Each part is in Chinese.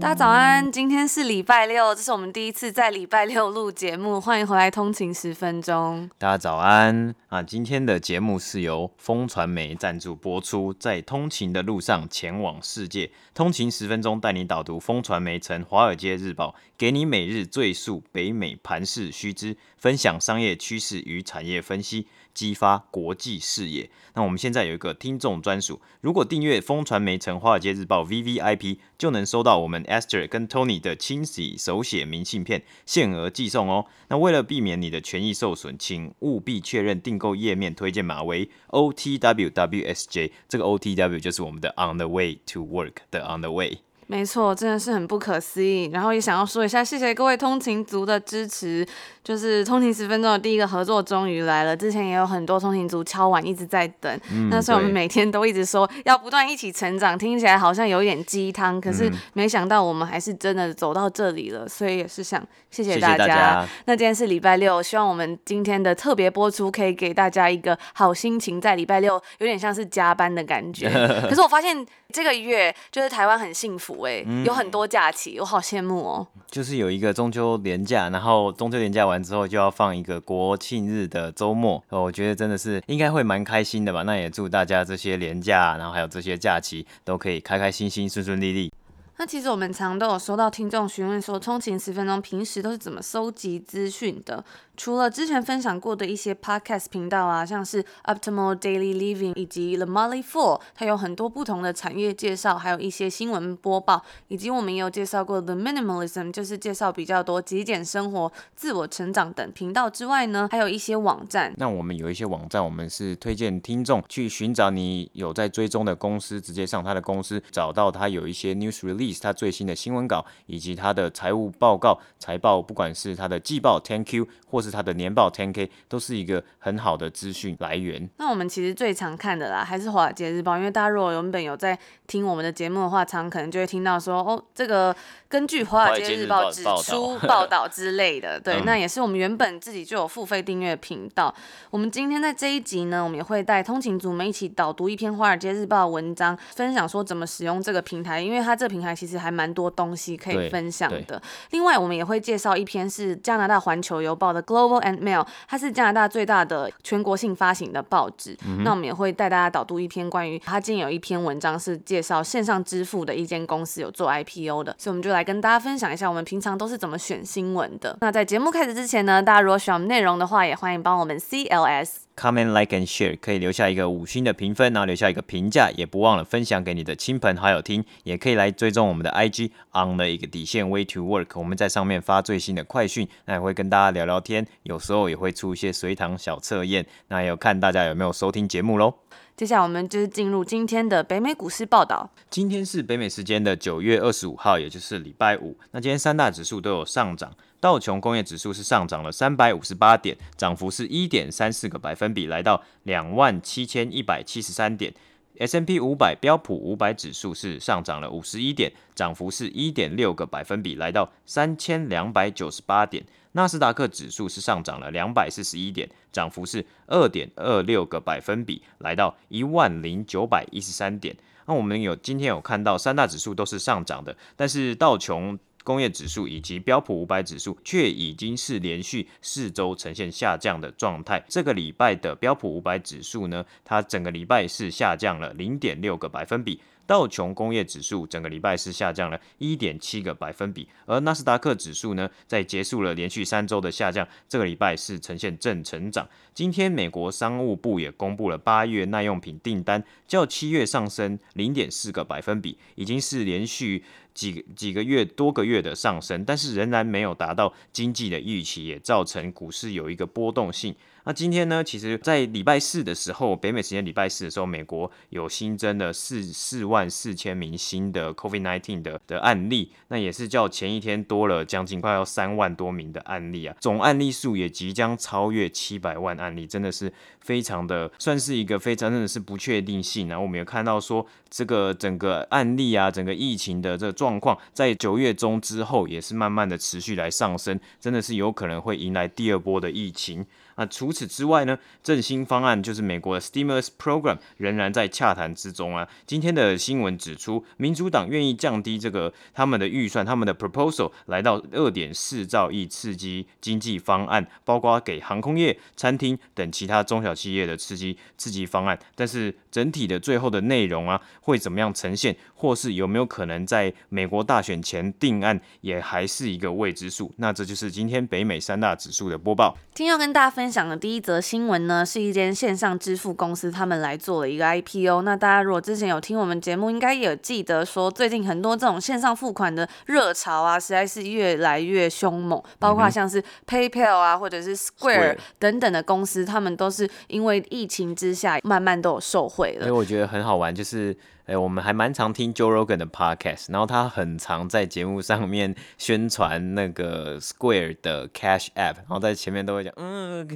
大家早安，今天是礼拜六，这是我们第一次在礼拜六录节目，欢迎回来通勤十分钟。大家早安啊！今天的节目是由风传媒赞助播出，在通勤的路上前往世界，通勤十分钟带你导读风传媒成华尔街日报，给你每日最速北美盘势须知，分享商业趋势与产业分析。激发国际视野。那我们现在有一个听众专属，如果订阅风传媒成华尔街日报 VVIP，就能收到我们 Esther 跟 Tony 的亲笔手写明信片，限额寄送哦。那为了避免你的权益受损，请务必确认订购页面推荐码为 OTWWSJ，这个 OTW 就是我们的 On the Way to Work 的 On the Way。没错，真的是很不可思议。然后也想要说一下，谢谢各位通勤族的支持。就是通勤十分钟的第一个合作终于来了，之前也有很多通勤族敲碗一直在等。嗯、那所以我们每天都一直说要不断一起成长，听起来好像有一点鸡汤，可是没想到我们还是真的走到这里了。所以也是想谢谢大家。谢谢大家。那今天是礼拜六，希望我们今天的特别播出可以给大家一个好心情，在礼拜六有点像是加班的感觉。可是我发现这个月就是台湾很幸福哎、欸，嗯、有很多假期，我好羡慕哦。就是有一个中秋连假，然后中秋连假完。之后就要放一个国庆日的周末，我觉得真的是应该会蛮开心的吧。那也祝大家这些连假，然后还有这些假期都可以开开心心、顺顺利利。那其实我们常都有收到听众询问说，通勤十分钟平时都是怎么收集资讯的？除了之前分享过的一些 podcast 频道啊，像是 Optimal Daily Living 以及 The Motley Fool，它有很多不同的产业介绍，还有一些新闻播报，以及我们也有介绍过 The Minimalism，就是介绍比较多极简生活、自我成长等频道之外呢，还有一些网站。那我们有一些网站，我们是推荐听众去寻找你有在追踪的公司，直接上他的公司，找到他有一些 news release，他最新的新闻稿，以及他的财务报告、财报，不管是他的季报 10Q 或是它的年报 Ten K 都是一个很好的资讯来源。那我们其实最常看的啦，还是华尔街日报，因为大家如果原本有在听我们的节目的话，常可能就会听到说，哦，这个根据华尔街日报指出报道之类的。对，嗯、那也是我们原本自己就有付费订阅频道。我们今天在这一集呢，我们也会带通勤族们一起导读一篇华尔街日报的文章，分享说怎么使用这个平台，因为它这个平台其实还蛮多东西可以分享的。另外，我们也会介绍一篇是加拿大环球邮报的 Global and Mail，它是加拿大最大的全国性发行的报纸。嗯、那我们也会带大家导读一篇关于它今天有一篇文章是介介绍线上支付的一间公司有做 IPO 的，所以我们就来跟大家分享一下我们平常都是怎么选新闻的。那在节目开始之前呢，大家如果喜欢我们内容的话，也欢迎帮我们 CLS。Comment, like and share，可以留下一个五星的评分，然后留下一个评价，也不忘了分享给你的亲朋好友听。也可以来追踪我们的 IG on 的一个底线 way to work，我们在上面发最新的快讯，那也会跟大家聊聊天，有时候也会出一些随堂小测验，那也有看大家有没有收听节目喽。接下来我们就是进入今天的北美股市报道。今天是北美时间的九月二十五号，也就是礼拜五。那今天三大指数都有上涨。道琼工业指数是上涨了三百五十八点，涨幅是一点三四个百分比，来到两万七千一百七十三点。S&P 五百标普五百指数是上涨了五十一点，涨幅是一点六个百分比，来到三千两百九十八点。纳斯达克指数是上涨了两百四十一点，涨幅是二点二六个百分比，来到一万零九百一十三点。那我们有今天有看到三大指数都是上涨的，但是道琼。工业指数以及标普五百指数却已经是连续四周呈现下降的状态。这个礼拜的标普五百指数呢，它整个礼拜是下降了零点六个百分比。道琼工业指数整个礼拜是下降了一点七个百分比，而纳斯达克指数呢，在结束了连续三周的下降，这个礼拜是呈现正成长。今天美国商务部也公布了八月耐用品订单，较七月上升零点四个百分比，已经是连续几几个月多个月的上升，但是仍然没有达到经济的预期，也造成股市有一个波动性。那今天呢，其实，在礼拜四的时候，北美时间礼拜四的时候，美国有新增了四四万四千名新的 COVID-19 的的案例，那也是较前一天多了将近快要三万多名的案例啊，总案例数也即将超越七百万案例，真的是非常的，算是一个非常真的是不确定性。然后我们有看到说，这个整个案例啊，整个疫情的这个状况，在九月中之后也是慢慢的持续来上升，真的是有可能会迎来第二波的疫情。那除此之外呢，振兴方案就是美国的 Stimulus Program 仍然在洽谈之中啊。今天的新闻指出，民主党愿意降低这个他们的预算，他们的 proposal 来到二点四兆亿刺激经济方案，包括给航空业、餐厅等其他中小企业的刺激刺激方案。但是整体的最后的内容啊，会怎么样呈现，或是有没有可能在美国大选前定案，也还是一个未知数。那这就是今天北美三大指数的播报。今天要跟大家分享。的第一则新闻呢，是一间线上支付公司，他们来做了一个 IPO。那大家如果之前有听我们节目，应该也有记得说，最近很多这种线上付款的热潮啊，实在是越来越凶猛。包括像是 PayPal 啊，或者是 Square 等等的公司，他们都是因为疫情之下，慢慢都有受惠了。所以我觉得很好玩，就是。哎、欸，我们还蛮常听 Joe Rogan 的 podcast，然后他很常在节目上面宣传那个 Square 的 Cash App，然后在前面都会讲，嗯，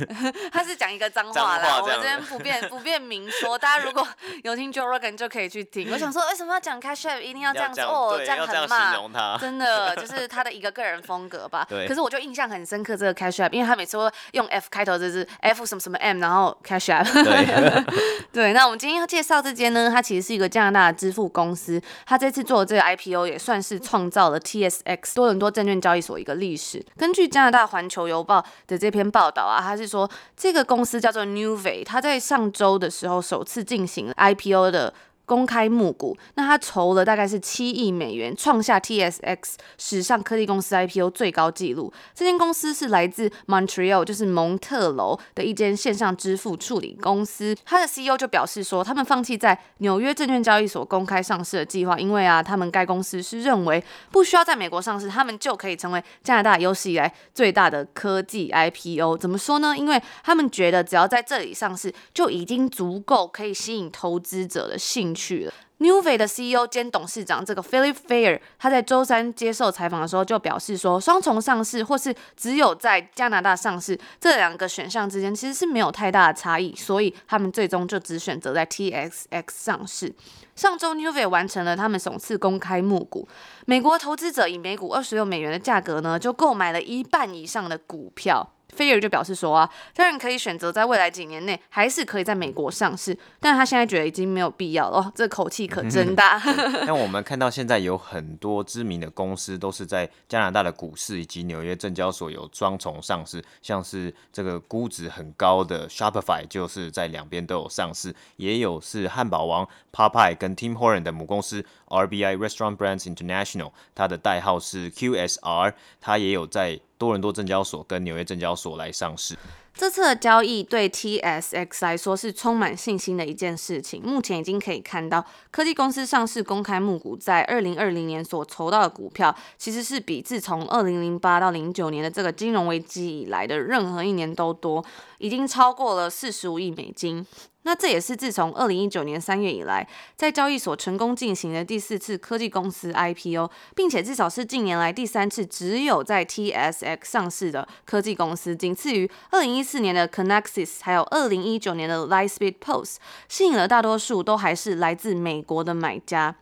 他是讲一个脏话啦，我们这边不便不便明说，大家如果有听 Joe Rogan 就可以去听。我想说，为 什么要讲 Cash App，一定要这样子哦，这样很骂，真的就是他的一个个人风格吧。对。可是我就印象很深刻这个 Cash App，因为他每次会用 F 开头，就是 F 什么什么 M，然后 Cash App。对。对，那我们今天要介绍这间呢，它其实是。是一个加拿大的支付公司，他这次做的这个 IPO 也算是创造了 TSX 多伦多证券交易所一个历史。根据加拿大环球邮报的这篇报道啊，他是说这个公司叫做 Nuvei，他在上周的时候首次进行 IPO 的。公开募股，那他筹了大概是七亿美元，创下 TSX 史上科技公司 IPO 最高纪录。这间公司是来自 Montreal，就是蒙特楼的一间线上支付处理公司。他的 CEO 就表示说，他们放弃在纽约证券交易所公开上市的计划，因为啊，他们该公司是认为不需要在美国上市，他们就可以成为加拿大有史以来最大的科技 IPO。怎么说呢？因为他们觉得只要在这里上市，就已经足够可以吸引投资者的兴趣。去了。Nuvei 的 CEO 兼董事长这个 Philip Fair，他在周三接受采访的时候就表示说，双重上市或是只有在加拿大上市这两个选项之间其实是没有太大的差异，所以他们最终就只选择在 TXX 上市。上周 Nuvei 完成了他们首次公开募股，美国投资者以每股二十六美元的价格呢，就购买了一半以上的股票。菲尔就表示说啊，当然可以选择在未来几年内还是可以在美国上市，但他现在觉得已经没有必要了。哦，这口气可真大。那 我们看到现在有很多知名的公司都是在加拿大的股市以及纽约证交所有双重上市，像是这个估值很高的 Shopify 就是在两边都有上市，也有是汉堡王 Popeye 跟 Tim Horton 的母公司 RBI Restaurant Brands International，它的代号是 QSR，它也有在。多伦多证交所跟纽约证交所来上市。这次的交易对 TSX 来说是充满信心的一件事情。目前已经可以看到，科技公司上市公开募股，在二零二零年所筹到的股票，其实是比自从二零零八到零九年的这个金融危机以来的任何一年都多，已经超过了四十五亿美金。那这也是自从二零一九年三月以来，在交易所成功进行的第四次科技公司 IPO，并且至少是近年来第三次只有在 TSX 上市的科技公司，仅次于二零一四年的 Kinaxis，还有二零一九年的 Lightspeed Post，吸引了大多数都还是来自美国的买家。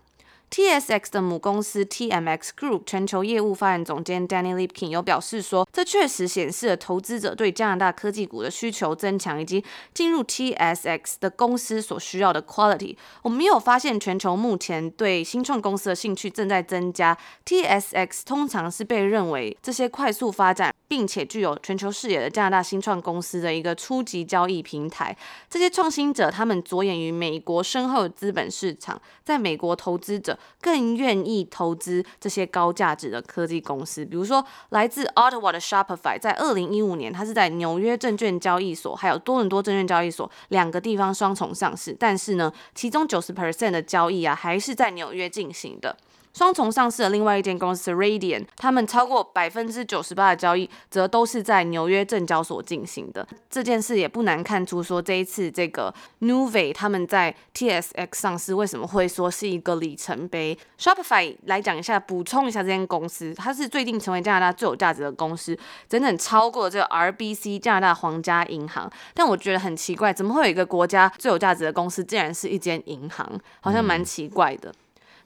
TSX 的母公司 TMX Group 全球业务发展总监 Danny Lipkin 有表示说，这确实显示了投资者对加拿大科技股的需求增强，以及进入 TSX 的公司所需要的 quality。我们也有发现全球目前对新创公司的兴趣正在增加。TSX 通常是被认为这些快速发展并且具有全球视野的加拿大新创公司的一个初级交易平台。这些创新者他们着眼于美国深厚的资本市场，在美国投资者。更愿意投资这些高价值的科技公司，比如说来自 Ottawa 的 Shopify，在二零一五年，它是在纽约证券交易所还有多伦多证券交易所两个地方双重上市，但是呢，其中九十 percent 的交易啊还是在纽约进行的。双重上市的另外一间公司 Radian，他们超过百分之九十八的交易则都是在纽约证交所进行的。这件事也不难看出，说这一次这个 Nuvei 他们在 TSX 上市为什么会说是一个里程碑。Shopify 来讲一下，补充一下这间公司，它是最近成为加拿大最有价值的公司，整整超过这个 RBC 加拿大皇家银行。但我觉得很奇怪，怎么会有一个国家最有价值的公司，竟然是一间银行？好像蛮奇怪的。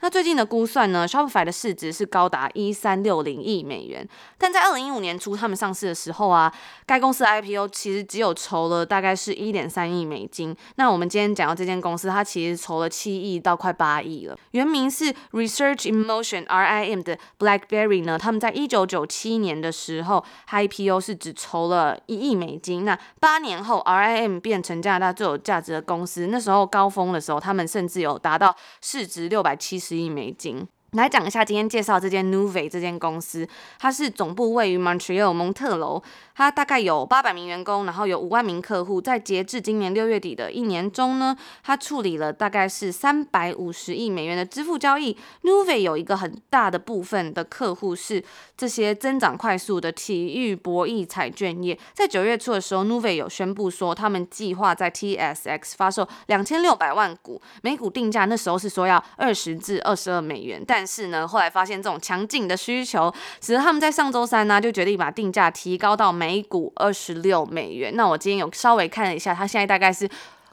那最近的估算呢，Shopify 的市值是高达一三六零亿美元，但在二零一五年初他们上市的时候啊，该公司 IPO 其实只有筹了大概是一点三亿美金。那我们今天讲到这间公司，它其实筹了七亿到快八亿了。原名是 Research in Motion RIM 的 BlackBerry 呢，他们在一九九七年的时候 IPO 是只筹了一亿美金。那八年后 RIM 变成加拿大最有价值的公司，那时候高峰的时候，他们甚至有达到市值六百七十十亿美金。来讲一下今天介绍这间 Nuvei 这间公司，它是总部位于 Montreal 蒙特楼，它大概有八百名员工，然后有五万名客户。在截至今年六月底的一年中呢，它处理了大概是三百五十亿美元的支付交易。Nuvei 有一个很大的部分的客户是这些增长快速的体育博弈彩券业。在九月初的时候，Nuvei 有宣布说，他们计划在 TSX 发售两千六百万股，每股定价那时候是说要二十至二十二美元，但但是呢，后来发现这种强劲的需求，使得他们在上周三呢就决定把定价提高到每股二十六美元。那我今天有稍微看了一下，它现在大概是。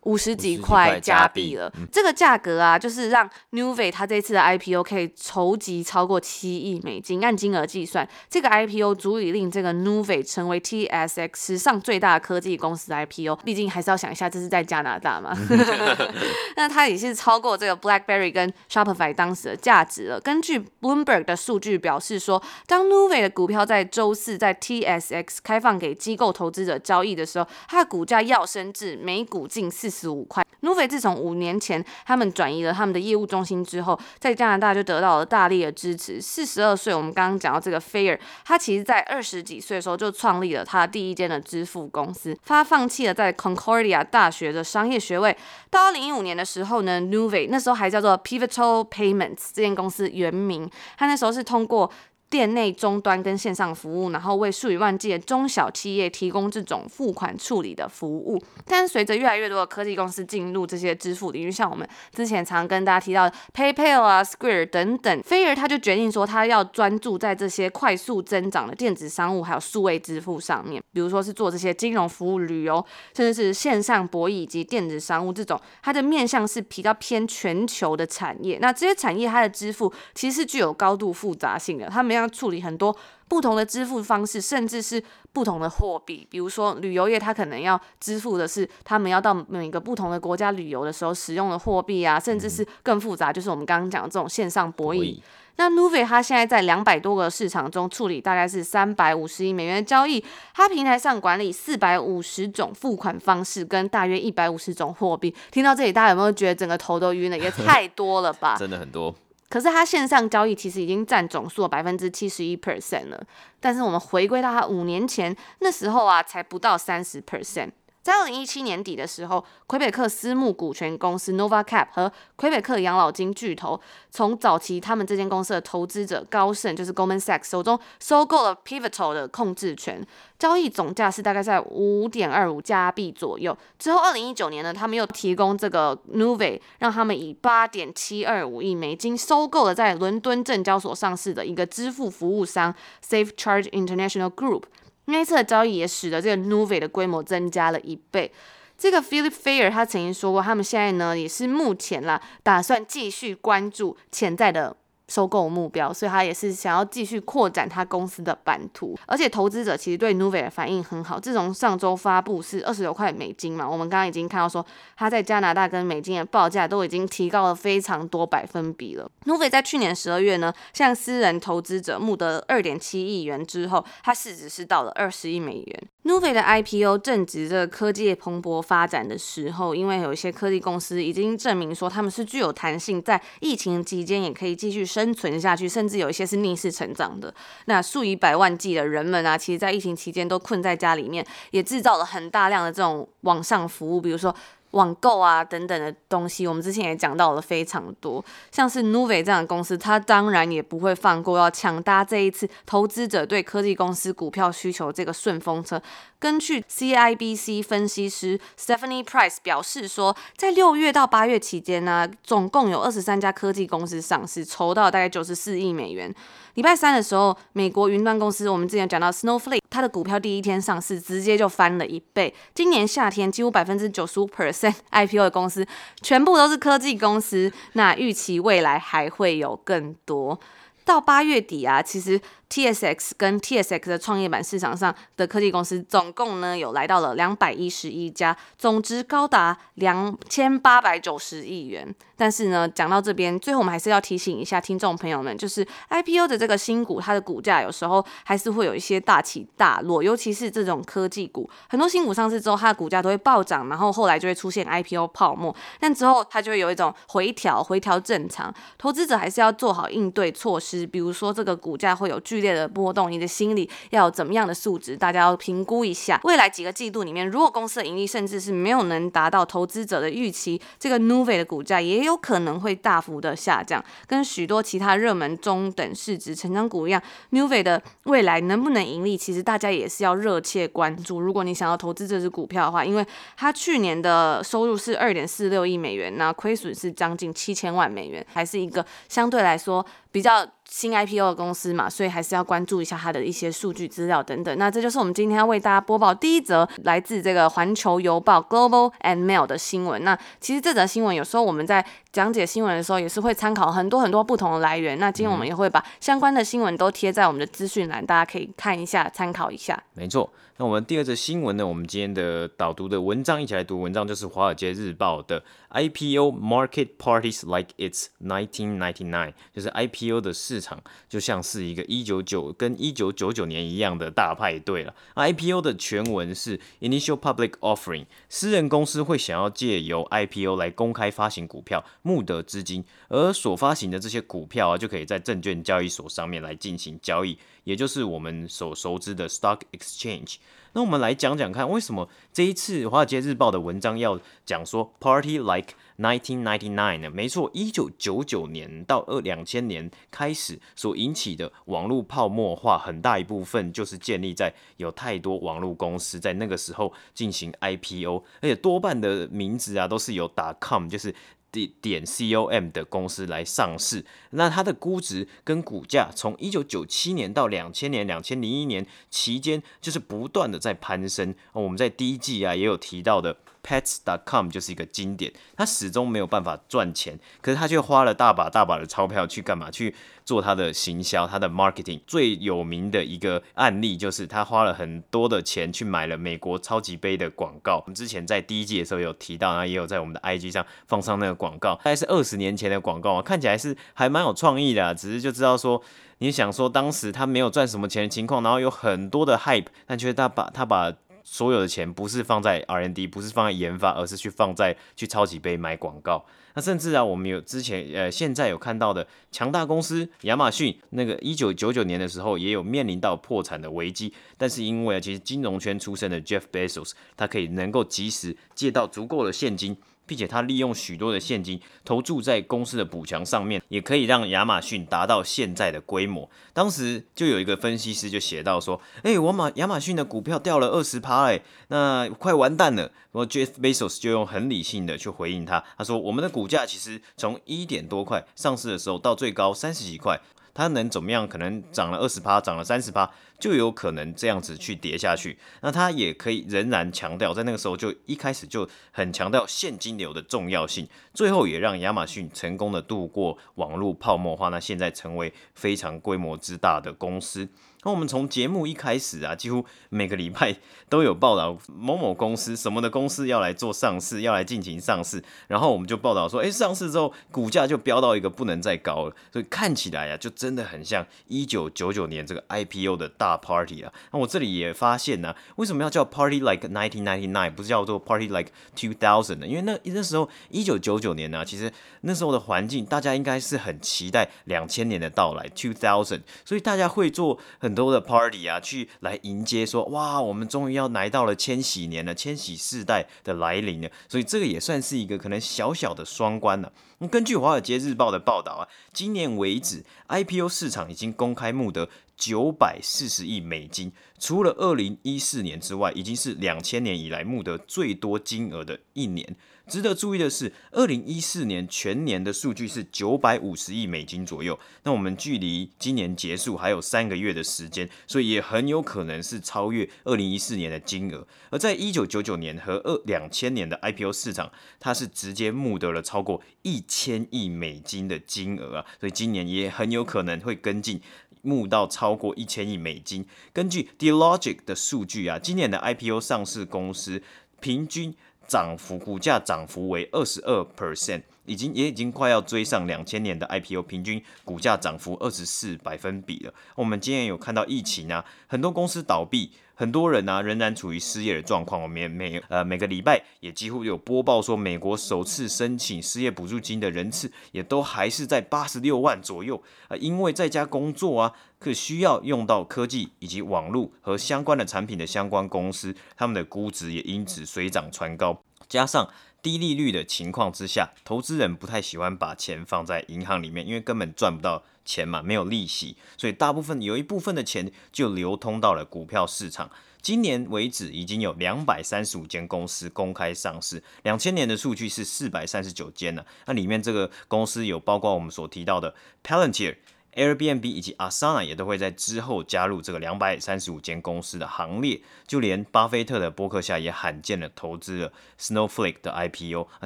五十几块加币了，嗯、这个价格啊，就是让 Nuvei 它这次的 IPO 可以筹集超过七亿美金。按金额计算，这个 IPO 足以令这个 Nuvei 成为 TSX 史上最大的科技公司 IPO。毕竟还是要想一下，这是在加拿大嘛。那它也是超过这个 BlackBerry 跟 Shopify 当时的价值了。根据 Bloomberg 的数据表示说，当 Nuvei 的股票在周四在 TSX 开放给机构投资者交易的时候，它的股价要升至每股近四十十五块。Nuvei 自从五年前他们转移了他们的业务中心之后，在加拿大就得到了大力的支持。四十二岁，我们刚刚讲到这个菲尔，他其实在二十几岁的时候就创立了他第一间的支付公司。他放弃了在 Concordia 大学的商业学位。到二零一五年的时候呢，Nuvei 那时候还叫做 Pivotal Payments 这间公司原名，他那时候是通过。店内终端跟线上服务，然后为数以万计的中小企业提供这种付款处理的服务。但随着越来越多的科技公司进入这些支付领域，像我们之前常跟大家提到的 PayPal 啊、Square 等等，菲尔他就决定说，他要专注在这些快速增长的电子商务还有数位支付上面，比如说是做这些金融服务、旅游，甚至是线上博弈以及电子商务这种，它的面向是比较偏全球的产业。那这些产业它的支付其实是具有高度复杂性的，它没有。要处理很多不同的支付方式，甚至是不同的货币。比如说旅游业，它可能要支付的是他们要到每个不同的国家旅游的时候使用的货币啊，甚至是更复杂，就是我们刚刚讲的这种线上博弈。嗯、那 Nuvei 它现在在两百多个市场中处理大概是三百五十亿美元的交易，它平台上管理四百五十种付款方式跟大约一百五十种货币。听到这里，大家有没有觉得整个头都晕了？也太多了吧？真的很多。可是它线上交易其实已经占总数百分之七十一 percent 了，但是我们回归到它五年前那时候啊，才不到三十 percent。在二零一七年底的时候，魁北克私募股权公司 Novacap 和魁北克养老金巨头从早期他们这间公司的投资者高盛，就是 Goldman Sachs 手中收购了 Pivotal 的控制权，交易总价是大概在五点二五加币左右。之后二零一九年呢，他们又提供这个 Nuve，让他们以八点七二五亿美金收购了在伦敦证交所上市的一个支付服务商 SafeCharge International Group。那一次的交易也使得这个 Nuvei 的规模增加了一倍。这个 Philip Fair 他曾经说过，他们现在呢也是目前啦，打算继续关注潜在的。收购目标，所以他也是想要继续扩展他公司的版图，而且投资者其实对 Nuvei 的反应很好。自从上周发布是二十六块美金嘛，我们刚刚已经看到说，他在加拿大跟美金的报价都已经提高了非常多百分比了。n u v e 在去年十二月呢，向私人投资者募得二点七亿元之后，它市值是到了二十亿美元。n u v e 的 IPO 正值这个科技蓬勃发展的时候，因为有一些科技公司已经证明说他们是具有弹性，在疫情期间也可以继续生生存下去，甚至有一些是逆势成长的。那数以百万计的人们啊，其实，在疫情期间都困在家里面，也制造了很大量的这种网上服务，比如说网购啊等等的东西，我们之前也讲到了非常多，像是 Nuve 这样的公司，它当然也不会放过要抢搭这一次投资者对科技公司股票需求这个顺风车。根据 CIBC 分析师 Stephanie Price 表示说，在六月到八月期间呢，总共有二十三家科技公司上市，筹到大概九十四亿美元。礼拜三的时候，美国云端公司我们之前讲到 Snowflake，它的股票第一天上市，直接就翻了一倍。今年夏天几乎百分之九十五 percent IPO 的公司，全部都是科技公司。那预期未来还会有更多。到八月底啊，其实。TSX 跟 TSX 的创业板市场上的科技公司，总共呢有来到了两百一十一家，总值高达两千八百九十亿元。但是呢，讲到这边，最后我们还是要提醒一下听众朋友们，就是 IPO 的这个新股，它的股价有时候还是会有一些大起大落，尤其是这种科技股，很多新股上市之后，它的股价都会暴涨，然后后来就会出现 IPO 泡沫，但之后它就会有一种回调，回调正常。投资者还是要做好应对措施，比如说这个股价会有巨。剧烈的波动，你的心理要有怎么样的素质？大家要评估一下。未来几个季度里面，如果公司的盈利甚至是没有能达到投资者的预期，这个 Nuve 的股价也有可能会大幅的下降。跟许多其他热门中等市值成长股一样，Nuve 的未来能不能盈利，其实大家也是要热切关注。如果你想要投资这支股票的话，因为它去年的收入是二点四六亿美元，那亏损是将近七千万美元，还是一个相对来说比较。新 IPO 的公司嘛，所以还是要关注一下它的一些数据资料等等。那这就是我们今天要为大家播报第一则来自这个环球邮报 Global and Mail 的新闻。那其实这则新闻有时候我们在讲解新闻的时候，也是会参考很多很多不同的来源。那今天我们也会把相关的新闻都贴在我们的资讯栏，大家可以看一下，参考一下。没错。那我们第二则新闻呢？我们今天的导读的文章一起来读文章，就是《华尔街日报》的 IPO Market Parties Like It's 1999，就是 IPO 的市场就像是一个一九九跟一九九九年一样的大派对了。IPO 的全文是 Initial Public Offering，私人公司会想要借由 IPO 来公开发行股票，募得资金，而所发行的这些股票啊，就可以在证券交易所上面来进行交易。也就是我们所熟知的 stock exchange。那我们来讲讲看，为什么这一次《华尔街日报》的文章要讲说 party like 1999呢？没错，一九九九年到二两千年开始所引起的网络泡沫化，很大一部分就是建立在有太多网络公司在那个时候进行 IPO，而且多半的名字啊都是由 .com，就是。点点 com 的公司来上市，那它的估值跟股价从一九九七年到两千年、两千零一年期间，就是不断的在攀升。我们在第一季啊也有提到的。Pets.com 就是一个经典，他始终没有办法赚钱，可是他却花了大把大把的钞票去干嘛？去做他的行销，他的 marketing。最有名的一个案例就是他花了很多的钱去买了美国超级杯的广告。我们之前在第一季的时候有提到，然后也有在我们的 IG 上放上那个广告，大概是二十年前的广告啊，看起来是还蛮有创意的，只是就知道说，你想说当时他没有赚什么钱的情况，然后有很多的 hype，但却他把他把。所有的钱不是放在 R N D，不是放在研发，而是去放在去超级杯买广告。那甚至啊，我们有之前呃，现在有看到的强大公司亚马逊，那个一九九九年的时候也有面临到破产的危机，但是因为啊，其实金融圈出身的 Jeff Bezos，他可以能够及时借到足够的现金。并且他利用许多的现金投注在公司的补强上面，也可以让亚马逊达到现在的规模。当时就有一个分析师就写到说：“哎，我马亚马逊的股票掉了二十趴，哎，那快完蛋了。”然后 Jeff Bezos 就用很理性的去回应他，他说：“我们的股价其实从一点多块上市的时候到最高三十几块。”它能怎么样？可能涨了二十趴，涨了三十趴，就有可能这样子去跌下去。那它也可以仍然强调，在那个时候就一开始就很强调现金流的重要性，最后也让亚马逊成功的度过网络泡沫化，那现在成为非常规模之大的公司。那我们从节目一开始啊，几乎每个礼拜都有报道某某公司什么的公司要来做上市，要来进行上市，然后我们就报道说，哎，上市之后股价就飙到一个不能再高了，所以看起来啊，就真的很像一九九九年这个 IPO 的大 party 啊。那我这里也发现呢、为什么要叫 Party Like 1999，不是叫做 Party Like 2000呢？因为那那时候一九九九年呢、啊，其实那时候的环境，大家应该是很期待两千年的到来，2000，所以大家会做很很多的 party 啊，去来迎接说，哇，我们终于要来到了千禧年了，千禧世代的来临了。所以这个也算是一个可能小小的双关了。根据《华尔街日报》的报道啊，今年为止，IPO 市场已经公开募得九百四十亿美金，除了二零一四年之外，已经是两千年以来募得最多金额的一年。值得注意的是，二零一四年全年的数据是九百五十亿美金左右。那我们距离今年结束还有三个月的时间，所以也很有可能是超越二零一四年的金额。而在一九九九年和二两千年的 IPO 市场，它是直接募得了超过一千亿美金的金额啊，所以今年也很有可能会跟进募到超过一千亿美金。根据 Dealogic 的数据啊，今年的 IPO 上市公司平均。涨幅，股价涨幅为二十二 percent，已经也已经快要追上两千年的 IPO 平均股价涨幅二十四百分比了。我们今天有看到疫情啊，很多公司倒闭。很多人呢、仍然处于失业的状况，我们每呃每个礼拜也几乎有播报说，美国首次申请失业补助金的人次也都还是在八十六万左右啊、因为在家工作啊，可需要用到科技以及网络和相关的产品的相关公司，他们的估值也因此水涨船高，加上。低利率的情况之下，投资人不太喜欢把钱放在银行里面，因为根本赚不到钱嘛，没有利息，所以大部分有一部分的钱就流通到了股票市场。今年为止，已经有两百三十五间公司公开上市，两千年的数据是四百三十九间呢。那里面这个公司有包括我们所提到的 Palantir。Airbnb 以及 Asana 也都会在之后加入这个两百三十五间公司的行列，就连巴菲特的博客下也罕见的投资了 Snowflake 的 IPO。啊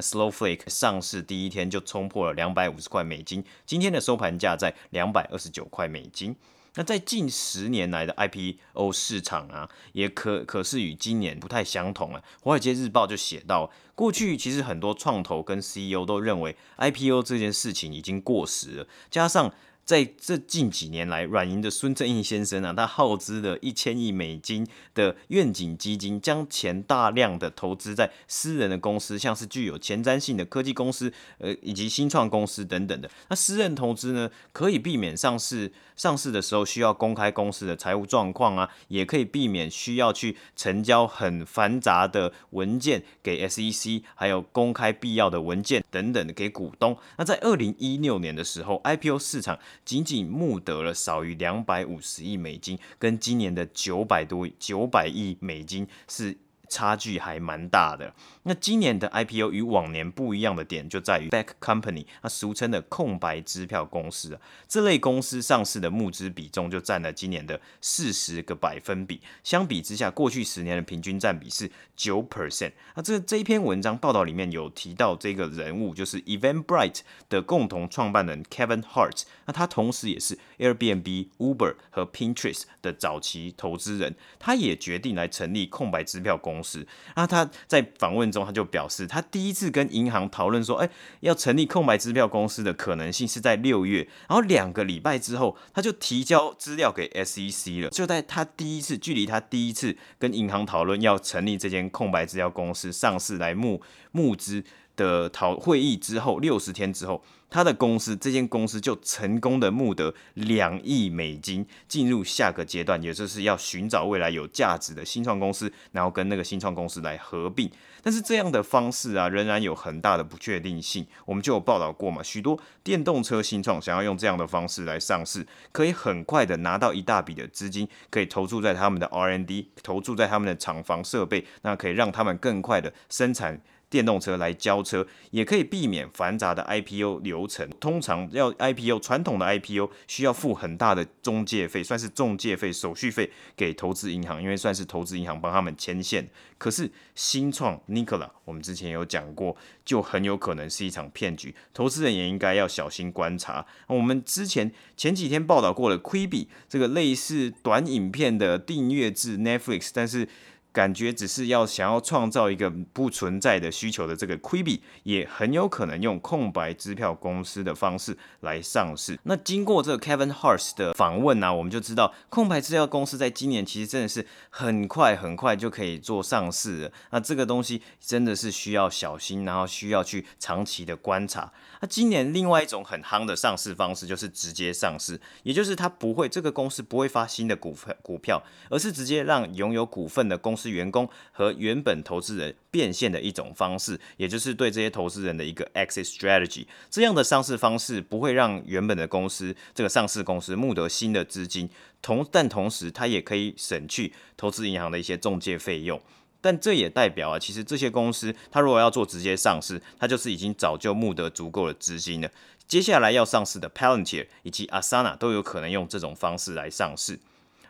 ，Snowflake 上市第一天就冲破了两百五十块美金，今天的收盘价在两百二十九块美金。那在近十年来的 IPO 市场啊，也可可是与今年不太相同了。华尔街日报就写到，过去其实很多创投跟 CEO 都认为 IPO 这件事情已经过时了，加上。在这近几年来，软银的孙正义先生啊，他耗资了一千亿美金的愿景基金，将钱大量的投资在私人的公司，像是具有前瞻性的科技公司，呃，以及新创公司等等的。那私人投资呢，可以避免上市上市的时候需要公开公司的财务状况啊，也可以避免需要去成交很繁杂的文件给 SEC，还有公开必要的文件等等给股东。那在二零一六年的时候，IPO 市场。仅仅募得了少于两百五十亿美金，跟今年的九百多九百亿美金是。差距还蛮大的。那今年的 IPO 与往年不一样的点就在于 Back Company，那俗称的空白支票公司啊，这类公司上市的募资比重就占了今年的四十个百分比。相比之下，过去十年的平均占比是九 percent。那这这一篇文章报道里面有提到这个人物，就是 Eventbrite 的共同创办人 Kevin Hart。那他同时也是 Airbnb、Uber 和 Pinterest 的早期投资人。他也决定来成立空白支票公司。那他在访问中他就表示，他第一次跟银行讨论说，哎，要成立空白支票公司的可能性是在六月，然后两个礼拜之后，他就提交资料给 SEC 了。就在他第一次，距离他第一次跟银行讨论要成立这间空白支票公司上市来募募资的讨会议之后，六十天之后。他的公司，这间公司就成功的募得两亿美金，进入下个阶段，也就是要寻找未来有价值的新创公司，然后跟那个新创公司来合并。但是这样的方式啊，仍然有很大的不确定性。我们就有报道过嘛，许多电动车新创想要用这样的方式来上市，可以很快的拿到一大笔的资金，可以投注在他们的 R&D，投注在他们的厂房设备，那可以让他们更快的生产。电动车来交车，也可以避免繁杂的 IPO 流程。通常要 IPO，传统的 IPO 需要付很大的中介费，算是中介费、手续费给投资银行，因为算是投资银行帮他们牵线。可是新创 Nikola，我们之前有讲过，就很有可能是一场骗局，投资人也应该要小心观察。我们之前前几天报道过了 Quibi 这个类似短影片的订阅制 Netflix，但是。感觉只是要想要创造一个不存在的需求的这个 Quibi，也很有可能用空白支票公司的方式来上市。那经过这个 Kevin Hart 的访问呢、我们就知道空白支票公司在今年其实真的是很快很快就可以做上市了。那这个东西真的是需要小心，然后需要去长期的观察。那今年另外一种很夯的上市方式就是直接上市，也就是它不会这个公司不会发新的股份股票，而是直接让拥有股份的公司。是员工和原本投资人变现的一种方式，也就是对这些投资人的一个 exit strategy。这样的上市方式不会让原本的公司这个上市公司募得新的资金，同但同时它也可以省去投资银行的一些中介费用。但这也代表啊，其实这些公司它如果要做直接上市，它就是已经早就募得足够的资金了。接下来要上市的 Palantir 以及 Asana 都有可能用这种方式来上市。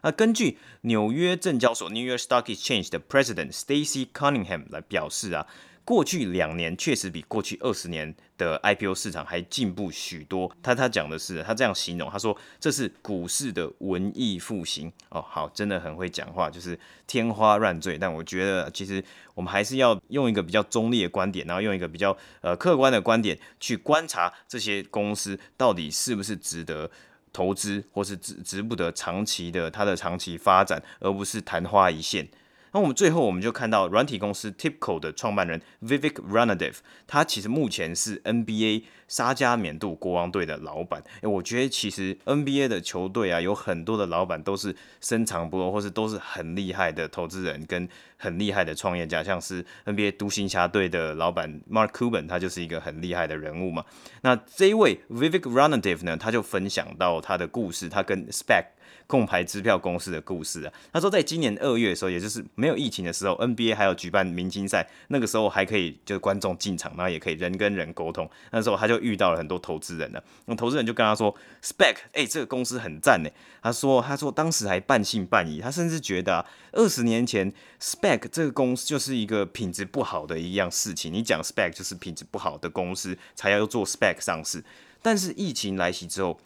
那根据纽约证交所 （New York Stock Exchange） 的 President Stacy Cunningham 来表示啊，过去两年确实比过去二十年的 IPO 市场还进步许多。他他讲的是，他这样形容，他说这是股市的文艺复兴哦，好，真的很会讲话，就是天花乱坠。但我觉得其实我们还是要用一个比较中立的观点，然后用一个比较呃客观的观点去观察这些公司到底是不是值得。投资或是值值不得长期的它的长期发展，而不是昙花一现。那我们最后我们就看到软体公司 TIBCO 的创办人 Vivek Ranadev，他其实目前是 NBA 沙加缅度国王队的老板。诶，我觉得其实 NBA 的球队啊，有很多的老板都是深藏不露，或是都是很厉害的投资人跟很厉害的创业家，像是 NBA 独行侠队的老板 Mark Cuban，他就是一个很厉害的人物嘛。那这一位 Vivek Ranadev 呢，他就分享到他的故事，他跟 Spec 空白支票公司的故事啊，他说，在今年二月的时候，也就是没有疫情的时候，NBA 还有举办明星赛，那个时候还可以就是观众进场，然后也可以人跟人沟通。那时候他就遇到了很多投资人了，那投资人就跟他说：“Spec，哎、这个公司很赞呢。他说，他说当时还半信半疑，他甚至觉得啊，二十年前 Spec 这个公司就是一个品质不好的一样事情。你讲 Spec 就是品质不好的公司才要做 Spec 上市，但是疫情来袭之后。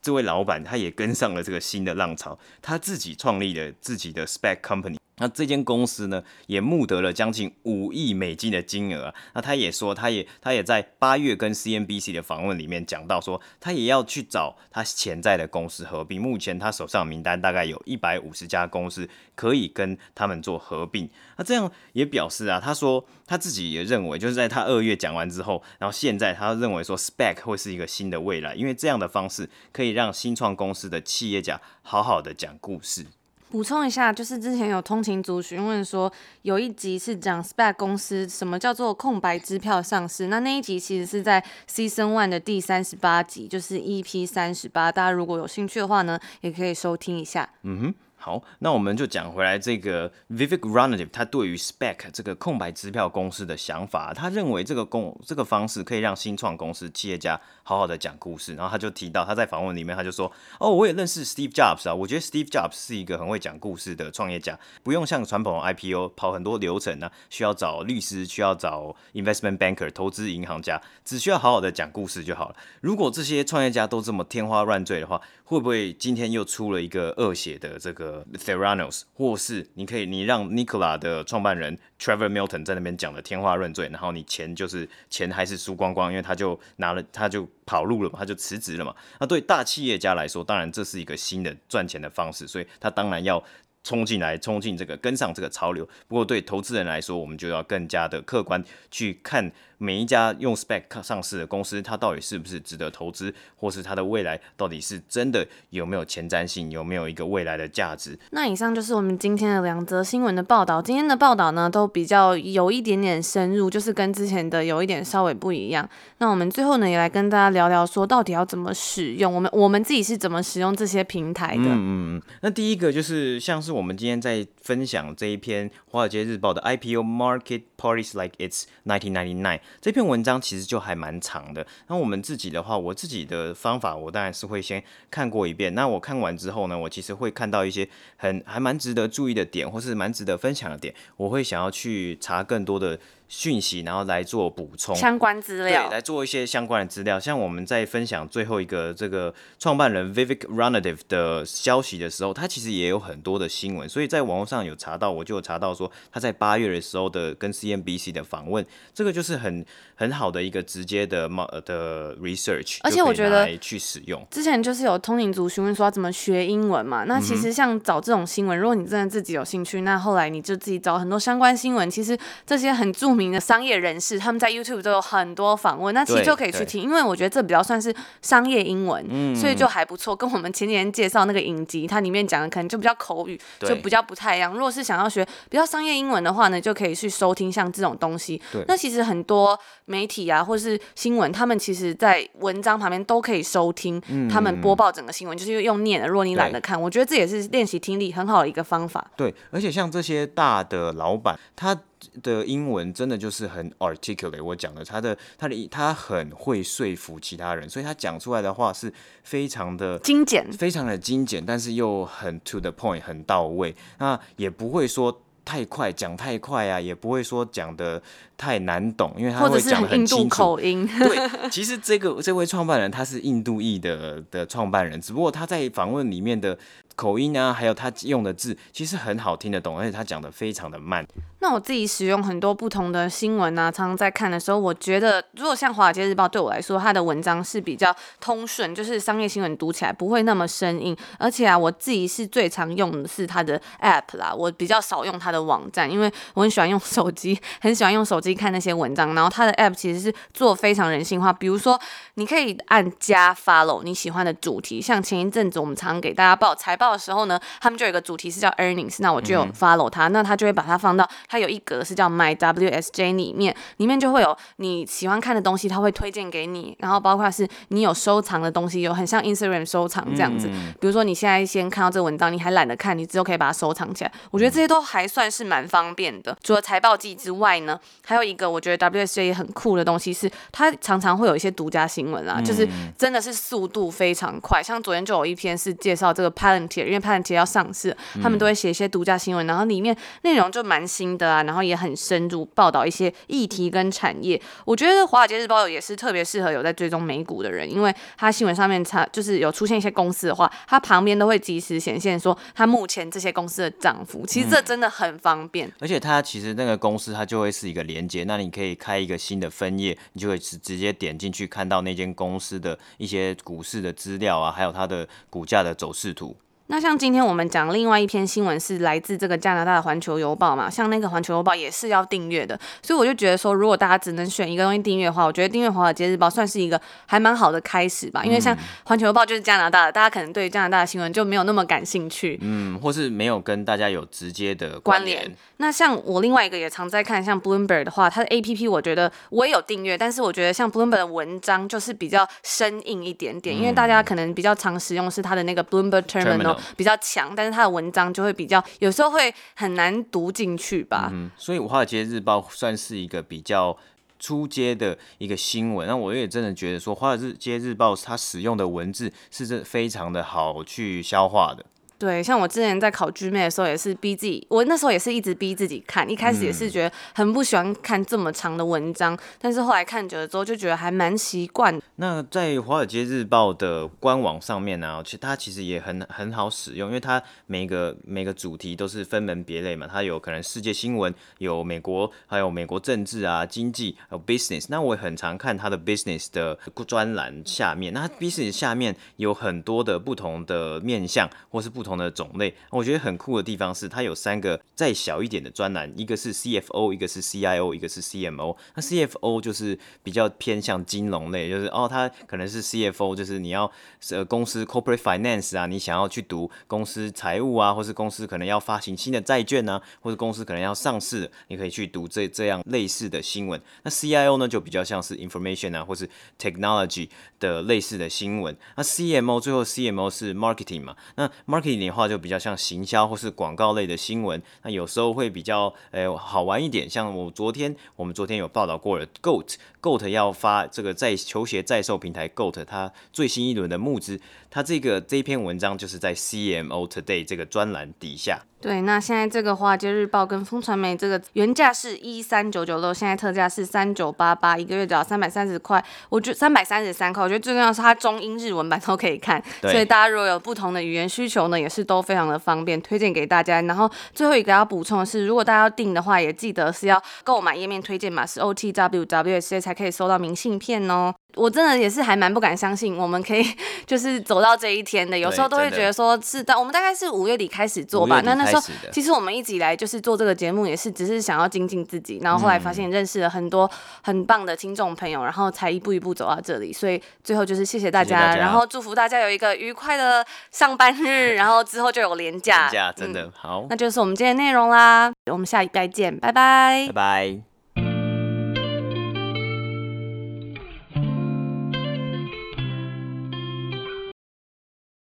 这位老板他也跟上了这个新的浪潮，他自己创立了自己的 spec Company。那这间公司呢，也募得了将近五亿美金的金额。那他也说，他也他也在八月跟 CNBC 的访问里面讲到说，他也要去找他潜在的公司合并。目前他手上名单大概有一百五十家公司可以跟他们做合并。那这样也表示啊，他说他自己也认为，就是在他二月讲完之后，然后现在他认为说 SPAC 会是一个新的未来，因为这样的方式可以让新创公司的企业家好好的讲故事。补充一下，就是之前有通勤族询问说，有一集是讲 SPAC 公司什么叫做空白支票上市，那那一集其实是在 Season One 的第三十八集，就是 EP 三十八，大家如果有兴趣的话呢，也可以收听一下。嗯哼。好，那我们就讲回来这个 Vivek Ranadivé 他对于 Spec 这个空白支票公司的想法，他认为这个公这个方式可以让新创公司企业家好好的讲故事。然后他就提到他在访问里面他就说，哦，我也认识 Steve Jobs 啊，我觉得 Steve Jobs 是一个很会讲故事的创业家，不用像传统 IPO 跑很多流程啊，需要找律师，需要找 investment banker 投资银行家，只需要好好的讲故事就好了。如果这些创业家都这么天花乱坠的话，会不会今天又出了一个恶血的这个？Theranos，或是你可以，你让 Nikola 的创办人 Trevor Milton 在那边讲的天花乱坠，然后你钱就是钱还是输光光，因为他就拿了，他就跑路了嘛，他就辞职了嘛。那对大企业家来说，当然这是一个新的赚钱的方式，所以他当然要冲进来，冲进这个跟上这个潮流。不过对投资人来说，我们就要更加的客观去看。每一家用 Spec 上市的公司，它到底是不是值得投资，或是它的未来到底是真的有没有前瞻性，有没有一个未来的价值？那以上就是我们今天的两则新闻的报道。今天的报道呢，都比较有一点点深入，就是跟之前的有一点稍微不一样。那我们最后呢，也来跟大家聊聊，说到底要怎么使用我们我们自己是怎么使用这些平台的？嗯嗯。那第一个就是像是我们今天在分享这一篇《华尔街日报》的 IPO Market Parties Like It's 1999。这篇文章其实就还蛮长的。那我们自己的话，我自己的方法，我当然是会先看过一遍。那我看完之后呢，我其实会看到一些很还蛮值得注意的点，或是蛮值得分享的点。我会想要去查更多的讯息，然后来做补充相关资料，对，来做一些相关的资料。像我们在分享最后一个这个创办人 Vivek Ranadivé 的消息的时候，他其实也有很多的新闻，所以在网络上有查到，我就有查到说他在八月的时候的跟 CNBC 的访问，这个就是很很好的一个直接的的 research，而且我觉得去使用。之前就是有通灵族询问说要怎么学英文嘛，那其实像找这种新闻，如果你真的自己有兴趣，那后来你就自己找很多相关新闻，其实这些很著名。名的商业人士，他们在 YouTube 都有很多访问，那其实就可以去听，因为我觉得这比较算是商业英文，嗯、所以就还不错。跟我们前几天介绍那个影集，它里面讲的可能就比较口语，就比较不太一样。如果是想要学比较商业英文的话呢，就可以去收听像这种东西。那其实很多媒体啊，或是新闻，他们其实在文章旁边都可以收听，他们播报整个新闻，就是用念的。如果你懒得看，我觉得这也是练习听力很好的一个方法。对，而且像这些大的老板，他。的英文真的就是很 articulate，我讲的他的他的他很会说服其他人，所以他讲出来的话是非常的精简，非常的精简，但是又很 to the point，很到位。那也不会说太快，讲太快啊，也不会说讲的太难懂，因为他会讲很清楚。印度口音。对，其实这个这位创办人他是印度裔的的创办人，只不过他在访问里面的。口音啊，还有他用的字，其实很好听得懂，而且他讲的非常的慢。那我自己使用很多不同的新闻啊，常常在看的时候，我觉得如果像《华尔街日报》对我来说，它的文章是比较通顺，就是商业新闻读起来不会那么生硬。而且啊，我自己是最常用的是它的 App 啦，我比较少用它的网站，因为我很喜欢用手机，很喜欢用手机看那些文章。然后它的 App 其实是做非常人性化，比如说你可以按加 Follow 你喜欢的主题，像前一阵子我们常给大家报财报的时候呢，他们就有一个主题是叫 earnings，那我就有 follow 他，那他就会把它放到它有一格是叫 my WSJ 里面，里面就会有你喜欢看的东西，他会推荐给你，然后包括是你有收藏的东西，有很像 Instagram 收藏这样子。比如说你现在先看到这个文章，你还懒得看，你之后可以把它收藏起来。我觉得这些都还算是蛮方便的。除了财报季之外呢，还有一个我觉得 WSJ 也很酷的东西是，它常常会有一些独家新闻啊，就是真的是速度非常快。像昨天就有一篇是介绍这个 Palantir，因为 Palantir 要上市，他们都会写一些独家新闻，然后里面内容就蛮新的啊，然后也很深入报道一些议题跟产业。我觉得《华尔街日报》也是特别适合有在追踪美股的人，因为它新闻上面它就是有出现一些公司的话，它旁边都会及时显现说它目前这些公司的涨幅。其实这真的很方便，嗯、而且它其实那个公司它就会是一个连接，那你可以开一个新的分页，你就会直直接点进去看到那间公司的一些股市的资料啊，还有它的股价的走势图。那像今天我们讲另外一篇新闻是来自这个加拿大的环球邮报嘛，像那个环球邮报也是要订阅的，所以我就觉得说，如果大家只能选一个东西订阅的话，我觉得订阅华尔街日报算是一个还蛮好的开始吧，因为像环球邮报就是加拿大的，大家可能对加拿大的新闻就没有那么感兴趣，嗯，或是没有跟大家有直接的关联。那像我另外一个也常在看，像 Bloomberg 的话，它的 APP 我觉得我也有订阅，但是我觉得像 Bloomberg 的文章就是比较生硬一点点，因为大家可能比较常使用是它的那个 Bloomberg Terminal 比较强。但是他的文章就会比较，有时候会很难读进去吧。嗯，所以《华尔街日报》算是一个比较初阶的一个新闻。那我也真的觉得说，《华尔街日报》它使用的文字是这非常的好去消化的。对，像我之前在考 GMAT 的时候，也是逼自己，我那时候也是一直逼自己看，一开始也是觉得很不喜欢看这么长的文章，嗯、但是后来看久了之后，就觉得还蛮习惯。那在《华尔街日报》的官网上面呢、啊，其实它其实也很很好使用，因为它每个每个主题都是分门别类嘛，它有可能世界新闻，有美国，还有美国政治啊、经济，还有 business。那我也很常看它的 business 的专栏下面，那它 business 下面有很多的不同的面向，或是不同。同的种类，我觉得很酷的地方是，它有三个再小一点的专栏，一个是 CFO，一个是 CIO，一个是 CMO。那 CFO 就是比较偏向金融类，就是哦，它可能是 CFO，就是你要呃公司 corporate finance 啊，你想要去读公司财务啊，或是公司可能要发行新的债券啊，或是公司可能要上市，你可以去读这这样类似的新闻。那 CIO 呢，就比较像是 information 啊，或是 technology 的类似的新闻。那 CMO 最后 CMO 是 marketing 嘛，那 marketing。年的话，就比较像行销或是广告类的新闻。那有时候会比较诶好玩一点，像我昨天我们昨天有报道过了，GOAT GOAT 要发这个在球鞋在售平台 GOAT 它最新一轮的募资，它这个这篇文章就是在 CMO Today 这个专栏底下。对，那现在这个华尔街日报跟风传媒这个原价是一三九九六，现在特价是三九八八，一个月只要三百三十块，我觉得三百三十三块，我觉得最重要是它中英日文版都可以看，所以大家如果有不同的语言需求呢，也是都非常的方便，推荐给大家。然后最后一个要补充的是，如果大家要订的话，也记得是要购买页面推荐码是 OTWWS 才可以收到明信片哦。我真的也是还蛮不敢相信，我们可以 就是走到这一天的。有时候都会觉得说是的，我们大概是五月底开始做吧。那那时候其实我们一直以来就是做这个节目，也是只是想要精进自己。然后后来发现认识了很多很棒的听众朋友，然后才一步一步走到这里。所以最后就是谢谢大家，然后祝福大家有一个愉快的上班日，然后之后就有连假。连假真的、嗯、好，那就是我们今天的内容啦。我们下一拜见，拜拜，拜拜。